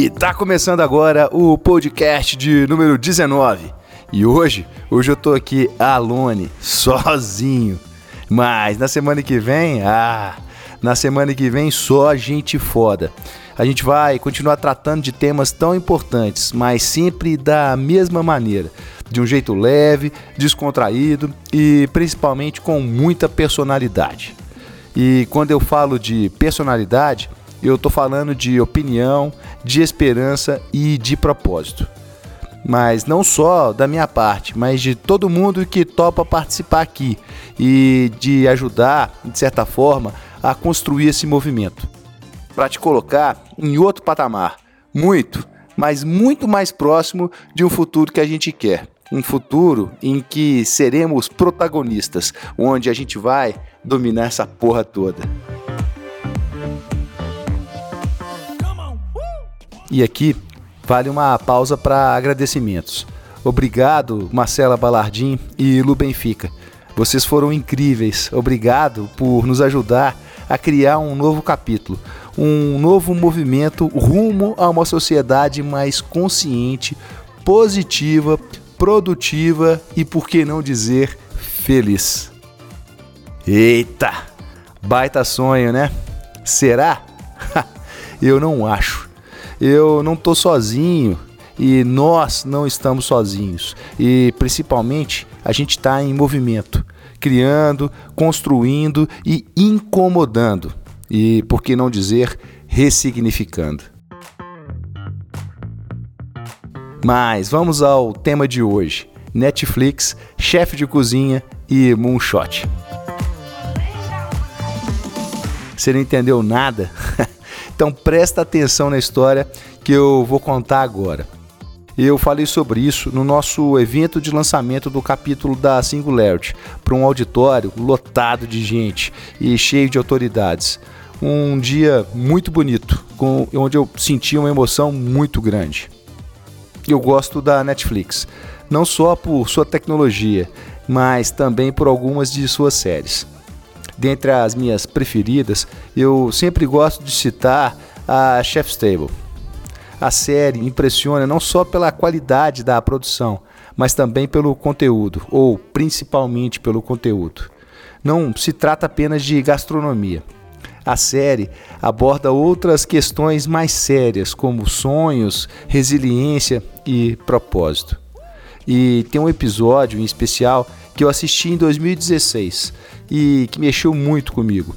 E tá começando agora o podcast de número 19. E hoje, hoje eu tô aqui alone, sozinho. Mas na semana que vem, ah, na semana que vem só gente foda. A gente vai continuar tratando de temas tão importantes, mas sempre da mesma maneira, de um jeito leve, descontraído e principalmente com muita personalidade. E quando eu falo de personalidade, eu estou falando de opinião, de esperança e de propósito. Mas não só da minha parte, mas de todo mundo que topa participar aqui e de ajudar, de certa forma, a construir esse movimento. Para te colocar em outro patamar, muito, mas muito mais próximo de um futuro que a gente quer. Um futuro em que seremos protagonistas, onde a gente vai dominar essa porra toda. E aqui vale uma pausa para agradecimentos. Obrigado, Marcela Balardim e Lu Benfica. Vocês foram incríveis. Obrigado por nos ajudar a criar um novo capítulo, um novo movimento rumo a uma sociedade mais consciente, positiva, produtiva e, por que não dizer, feliz. Eita! Baita sonho, né? Será? Eu não acho eu não estou sozinho e nós não estamos sozinhos. E principalmente a gente está em movimento, criando, construindo e incomodando. E por que não dizer ressignificando? Mas vamos ao tema de hoje: Netflix, chefe de cozinha e moonshot. Você não entendeu nada? Então presta atenção na história que eu vou contar agora. Eu falei sobre isso no nosso evento de lançamento do capítulo da Singularity para um auditório lotado de gente e cheio de autoridades. Um dia muito bonito, com, onde eu senti uma emoção muito grande. Eu gosto da Netflix, não só por sua tecnologia, mas também por algumas de suas séries dentre as minhas preferidas, eu sempre gosto de citar a Chef's Table. A série impressiona não só pela qualidade da produção, mas também pelo conteúdo, ou principalmente pelo conteúdo. Não se trata apenas de gastronomia. A série aborda outras questões mais sérias, como sonhos, resiliência e propósito. E tem um episódio em especial que eu assisti em 2016 e que mexeu muito comigo.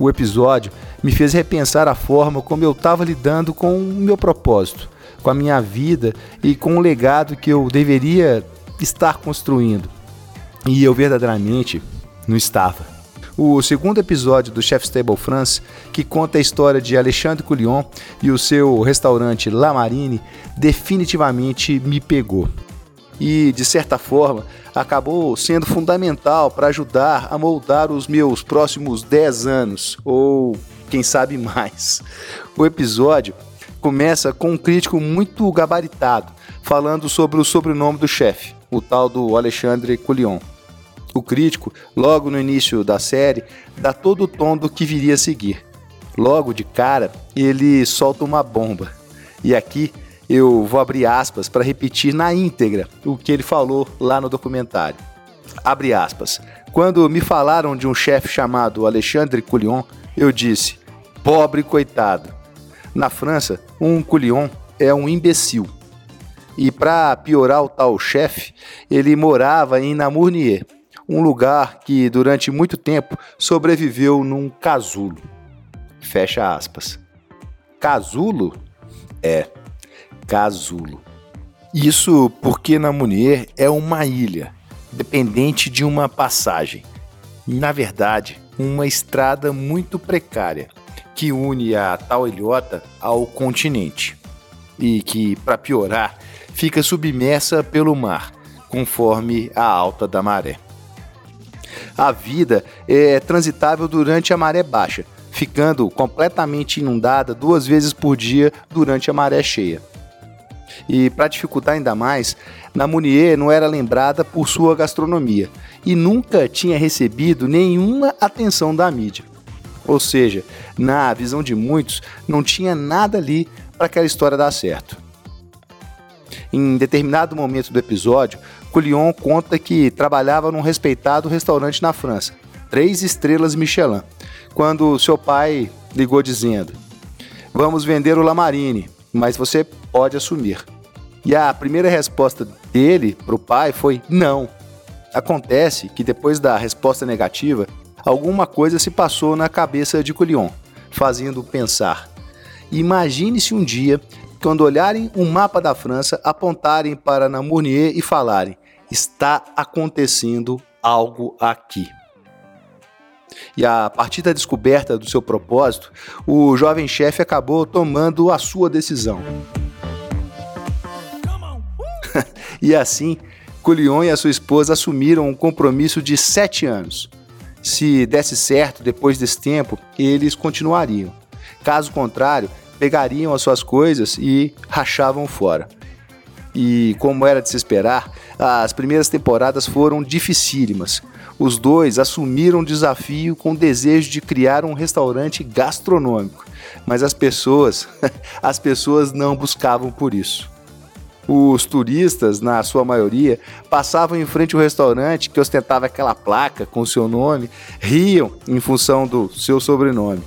O episódio me fez repensar a forma como eu estava lidando com o meu propósito, com a minha vida e com o legado que eu deveria estar construindo. E eu verdadeiramente não estava. O segundo episódio do Chef's Table France, que conta a história de Alexandre Couillon e o seu restaurante La Marine, definitivamente me pegou e, de certa forma, acabou sendo fundamental para ajudar a moldar os meus próximos 10 anos, ou quem sabe mais. O episódio começa com um crítico muito gabaritado, falando sobre o sobrenome do chefe, o tal do Alexandre Coulion. O crítico, logo no início da série, dá todo o tom do que viria a seguir. Logo de cara, ele solta uma bomba. E aqui eu vou abrir aspas para repetir na íntegra o que ele falou lá no documentário. Abre aspas. Quando me falaram de um chefe chamado Alexandre Couillon, eu disse: pobre coitado. Na França, um Couillon é um imbecil. E para piorar o tal chefe, ele morava em Namournier, um lugar que durante muito tempo sobreviveu num casulo. Fecha aspas. Casulo? É casulo. Isso porque Namunier é uma ilha, dependente de uma passagem. Na verdade, uma estrada muito precária que une a tal ilhota ao continente e que, para piorar, fica submersa pelo mar, conforme a alta da maré. A vida é transitável durante a maré baixa, ficando completamente inundada duas vezes por dia durante a maré cheia. E para dificultar ainda mais, Namunier não era lembrada por sua gastronomia e nunca tinha recebido nenhuma atenção da mídia. Ou seja, na visão de muitos, não tinha nada ali para aquela história dar certo. Em determinado momento do episódio, Coulion conta que trabalhava num respeitado restaurante na França, três estrelas Michelin, quando seu pai ligou dizendo: Vamos vender o Lamarine, mas você pode assumir. E a primeira resposta dele para o pai foi não. Acontece que depois da resposta negativa, alguma coisa se passou na cabeça de Coulion, fazendo pensar: imagine se um dia, quando olharem um mapa da França, apontarem para Namournier e falarem: está acontecendo algo aqui. E a partir da descoberta do seu propósito, o jovem chefe acabou tomando a sua decisão. e assim, Coulion e a sua esposa assumiram um compromisso de sete anos. Se desse certo depois desse tempo, eles continuariam. Caso contrário, pegariam as suas coisas e rachavam fora. E como era de se esperar, as primeiras temporadas foram dificílimas. Os dois assumiram o desafio com o desejo de criar um restaurante gastronômico, mas as pessoas, as pessoas não buscavam por isso. Os turistas, na sua maioria, passavam em frente ao restaurante que ostentava aquela placa com seu nome, riam em função do seu sobrenome.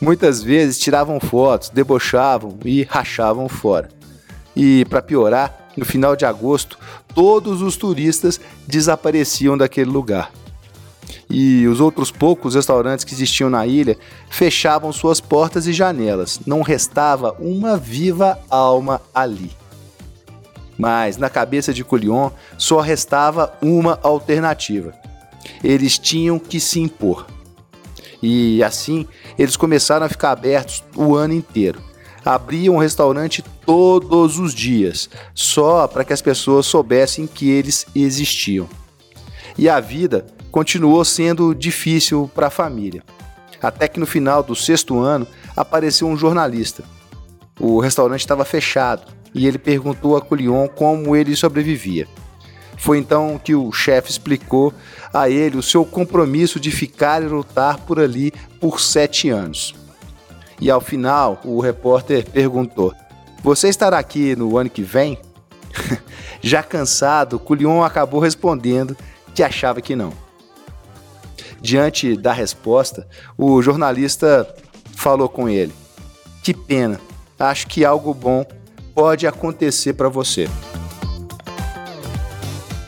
Muitas vezes tiravam fotos, debochavam e rachavam fora. E, para piorar, no final de agosto, todos os turistas desapareciam daquele lugar. E os outros poucos restaurantes que existiam na ilha fechavam suas portas e janelas. Não restava uma viva alma ali. Mas na cabeça de Coulion só restava uma alternativa. Eles tinham que se impor. E assim, eles começaram a ficar abertos o ano inteiro. Abriam um restaurante todos os dias, só para que as pessoas soubessem que eles existiam. E a vida continuou sendo difícil para a família. Até que no final do sexto ano apareceu um jornalista. O restaurante estava fechado e ele perguntou a Coulion como ele sobrevivia. Foi então que o chefe explicou a ele o seu compromisso de ficar e lutar por ali por sete anos. E ao final, o repórter perguntou: Você estará aqui no ano que vem? Já cansado, Coulion acabou respondendo que achava que não. Diante da resposta, o jornalista falou com ele: Que pena, acho que algo bom pode acontecer para você.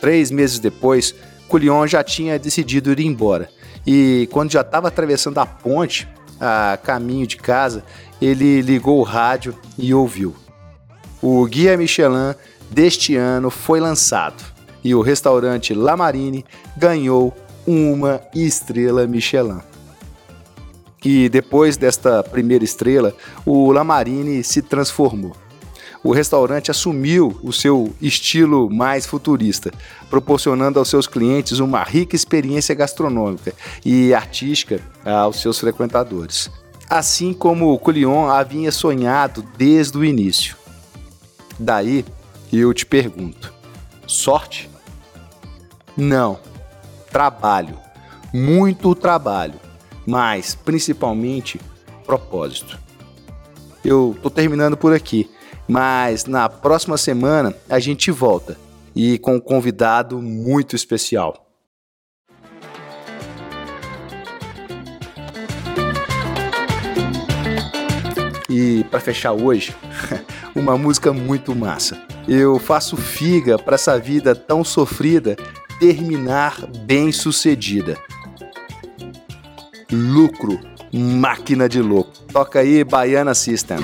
Três meses depois, Coulion já tinha decidido ir embora. E quando já estava atravessando a ponte, a caminho de casa, ele ligou o rádio e ouviu. O Guia Michelin deste ano foi lançado e o restaurante La Marine ganhou uma estrela Michelin. E depois desta primeira estrela, o La Marine se transformou o restaurante assumiu o seu estilo mais futurista, proporcionando aos seus clientes uma rica experiência gastronômica e artística aos seus frequentadores. Assim como o Coulion havia sonhado desde o início. Daí eu te pergunto: sorte? Não. Trabalho. Muito trabalho. Mas principalmente propósito. Eu tô terminando por aqui. Mas na próxima semana a gente volta e com um convidado muito especial. E para fechar hoje, uma música muito massa. Eu faço figa para essa vida tão sofrida terminar bem sucedida. Lucro, máquina de louco. Toca aí Baiana System.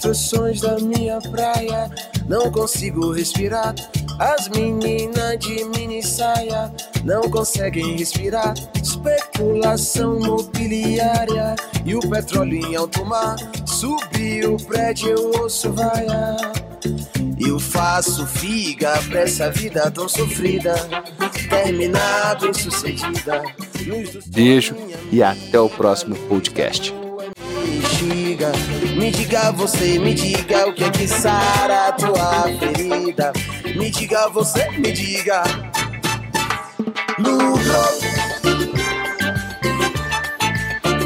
Construções da minha praia. Não consigo respirar. As meninas de mini saia não conseguem respirar. Especulação mobiliária e o petróleo em alto mar. Subir o prédio, eu ouço vaia. Eu faço figa pra essa vida tão sofrida. Terminar bem sucedida Beijo e até o próximo podcast. Me diga você, me diga o que é que sara a tua ferida. Me diga você, me diga. Lucro,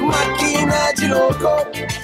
máquina de louco.